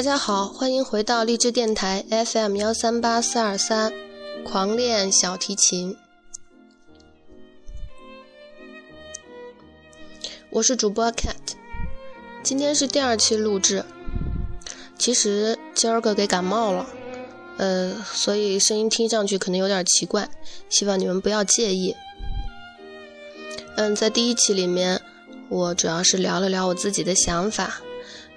大家好，欢迎回到励志电台 FM 幺三八四二三，狂练小提琴。我是主播 Cat，今天是第二期录制。其实今儿个给感冒了，呃，所以声音听上去可能有点奇怪，希望你们不要介意。嗯，在第一期里面，我主要是聊了聊我自己的想法。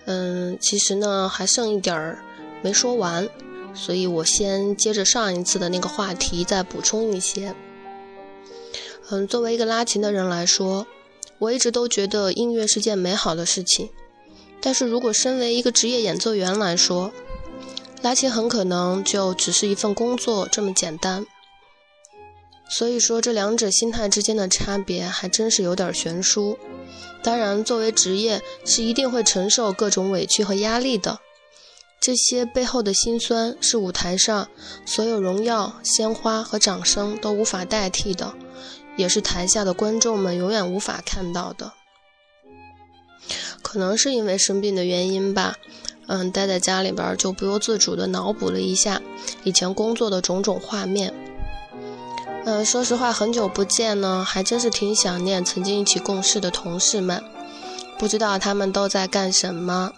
嗯，其实呢还剩一点儿没说完，所以我先接着上一次的那个话题再补充一些。嗯，作为一个拉琴的人来说，我一直都觉得音乐是件美好的事情。但是如果身为一个职业演奏员来说，拉琴很可能就只是一份工作这么简单。所以说，这两者心态之间的差别还真是有点悬殊。当然，作为职业是一定会承受各种委屈和压力的，这些背后的辛酸是舞台上所有荣耀、鲜花和掌声都无法代替的，也是台下的观众们永远无法看到的。可能是因为生病的原因吧，嗯，待在家里边就不由自主地脑补了一下以前工作的种种画面。嗯，说实话，很久不见呢，还真是挺想念曾经一起共事的同事们，不知道他们都在干什么。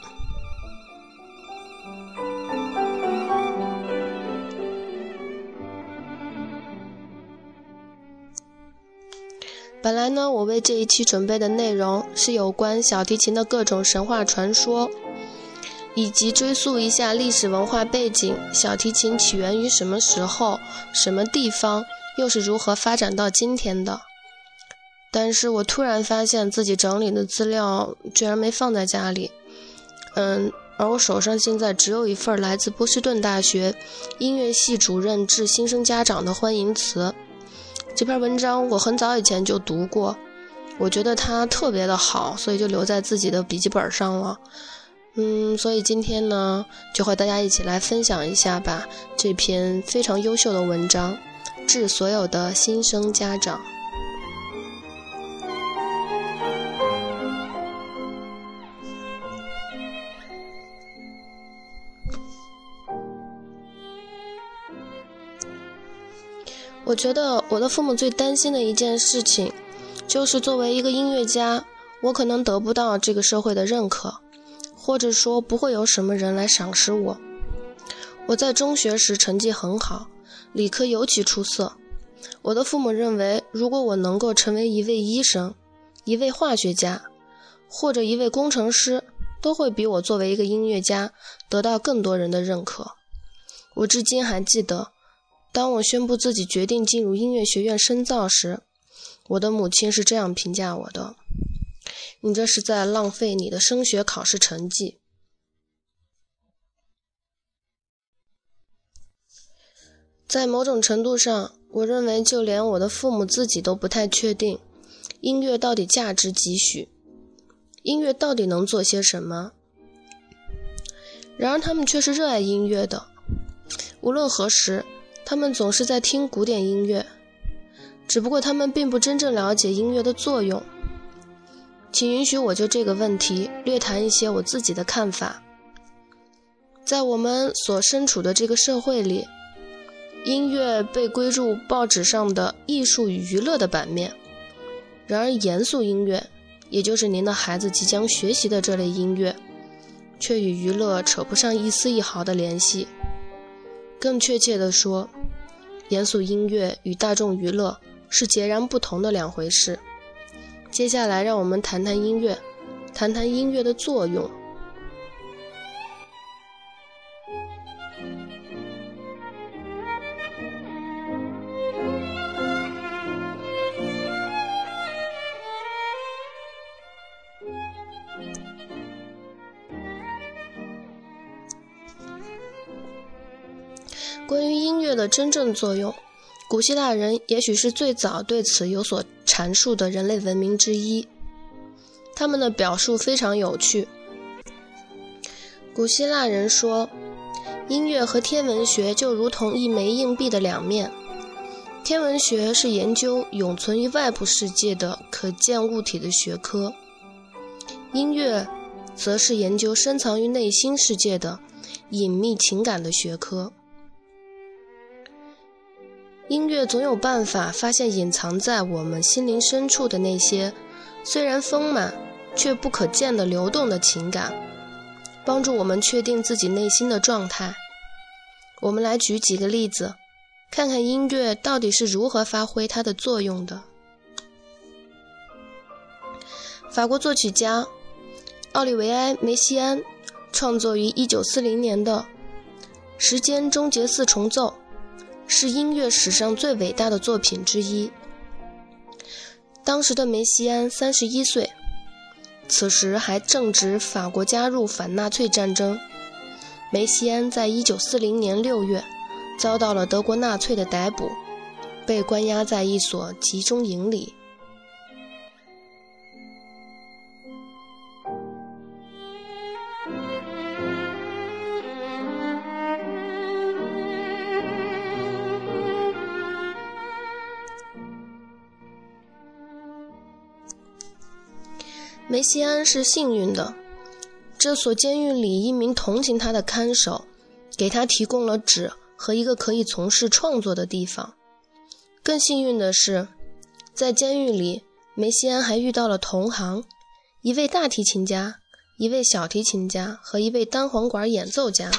本来呢，我为这一期准备的内容是有关小提琴的各种神话传说，以及追溯一下历史文化背景，小提琴起源于什么时候、什么地方。又是如何发展到今天的？但是我突然发现自己整理的资料居然没放在家里，嗯，而我手上现在只有一份来自波士顿大学音乐系主任致新生家长的欢迎词。这篇文章我很早以前就读过，我觉得它特别的好，所以就留在自己的笔记本上了。嗯，所以今天呢，就和大家一起来分享一下吧，这篇非常优秀的文章。致所有的新生家长。我觉得我的父母最担心的一件事情，就是作为一个音乐家，我可能得不到这个社会的认可，或者说不会有什么人来赏识我。我在中学时成绩很好。理科尤其出色，我的父母认为，如果我能够成为一位医生、一位化学家或者一位工程师，都会比我作为一个音乐家得到更多人的认可。我至今还记得，当我宣布自己决定进入音乐学院深造时，我的母亲是这样评价我的：“你这是在浪费你的升学考试成绩。”在某种程度上，我认为就连我的父母自己都不太确定，音乐到底价值几许，音乐到底能做些什么。然而，他们却是热爱音乐的。无论何时，他们总是在听古典音乐，只不过他们并不真正了解音乐的作用。请允许我就这个问题略谈一些我自己的看法。在我们所身处的这个社会里。音乐被归入报纸上的艺术与娱乐的版面，然而严肃音乐，也就是您的孩子即将学习的这类音乐，却与娱乐扯不上一丝一毫的联系。更确切地说，严肃音乐与大众娱乐是截然不同的两回事。接下来，让我们谈谈音乐，谈谈音乐的作用。的真正作用，古希腊人也许是最早对此有所阐述的人类文明之一。他们的表述非常有趣。古希腊人说，音乐和天文学就如同一枚硬币的两面。天文学是研究永存于外部世界的可见物体的学科，音乐则是研究深藏于内心世界的隐秘情感的学科。音乐总有办法发现隐藏在我们心灵深处的那些虽然丰满却不可见的流动的情感，帮助我们确定自己内心的状态。我们来举几个例子，看看音乐到底是如何发挥它的作用的。法国作曲家奥利维埃·梅西安创作于1940年的《时间终结四重奏》。是音乐史上最伟大的作品之一。当时的梅西安三十一岁，此时还正值法国加入反纳粹战争。梅西安在一九四零年六月遭到了德国纳粹的逮捕，被关押在一所集中营里。梅西安是幸运的，这所监狱里一名同情他的看守，给他提供了纸和一个可以从事创作的地方。更幸运的是，在监狱里，梅西安还遇到了同行，一位大提琴家，一位小提琴家和一位单簧管演奏家。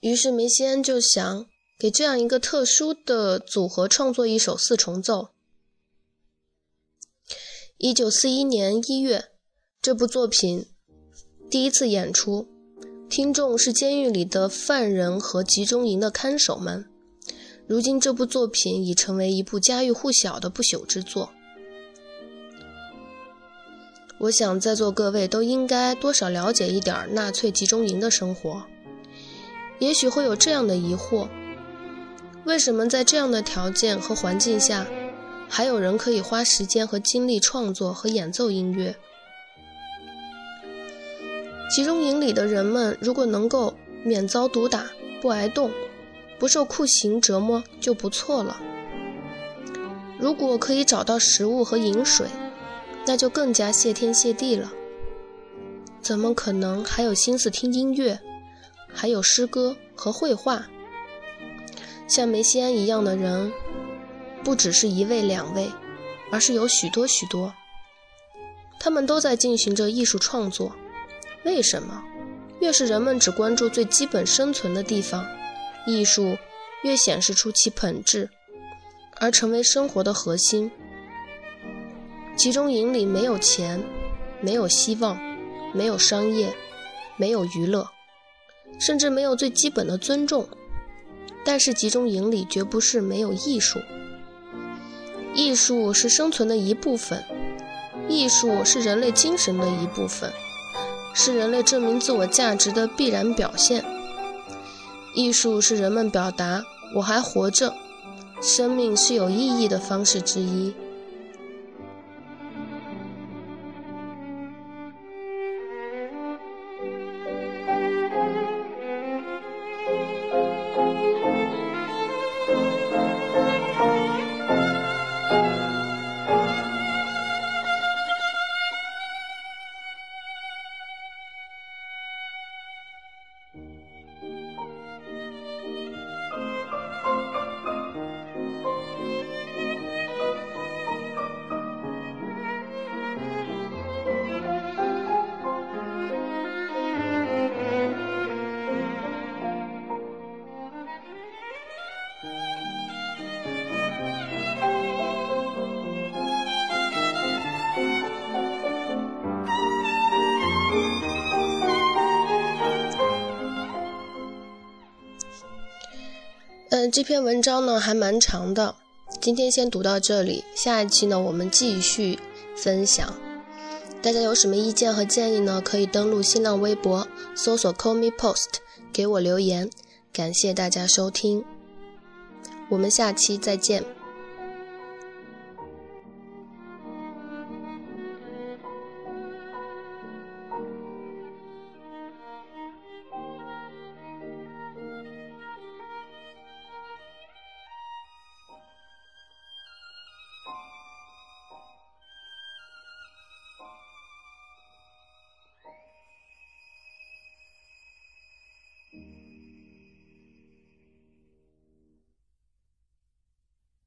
于是梅西安就想给这样一个特殊的组合创作一首四重奏。一九四一年一月，这部作品第一次演出，听众是监狱里的犯人和集中营的看守们。如今，这部作品已成为一部家喻户晓的不朽之作。我想，在座各位都应该多少了解一点纳粹集中营的生活。也许会有这样的疑惑：为什么在这样的条件和环境下？还有人可以花时间和精力创作和演奏音乐。集中营里的人们如果能够免遭毒打、不挨冻、不受酷刑折磨就不错了。如果可以找到食物和饮水，那就更加谢天谢地了。怎么可能还有心思听音乐，还有诗歌和绘画？像梅西安一样的人。不只是一位、两位，而是有许多许多。他们都在进行着艺术创作。为什么？越是人们只关注最基本生存的地方，艺术越显示出其本质，而成为生活的核心。集中营里没有钱，没有希望，没有商业，没有娱乐，甚至没有最基本的尊重。但是集中营里绝不是没有艺术。艺术是生存的一部分，艺术是人类精神的一部分，是人类证明自我价值的必然表现。艺术是人们表达“我还活着，生命是有意义”的方式之一。这篇文章呢还蛮长的，今天先读到这里，下一期呢我们继续分享。大家有什么意见和建议呢？可以登录新浪微博搜索 “call me post” 给我留言。感谢大家收听，我们下期再见。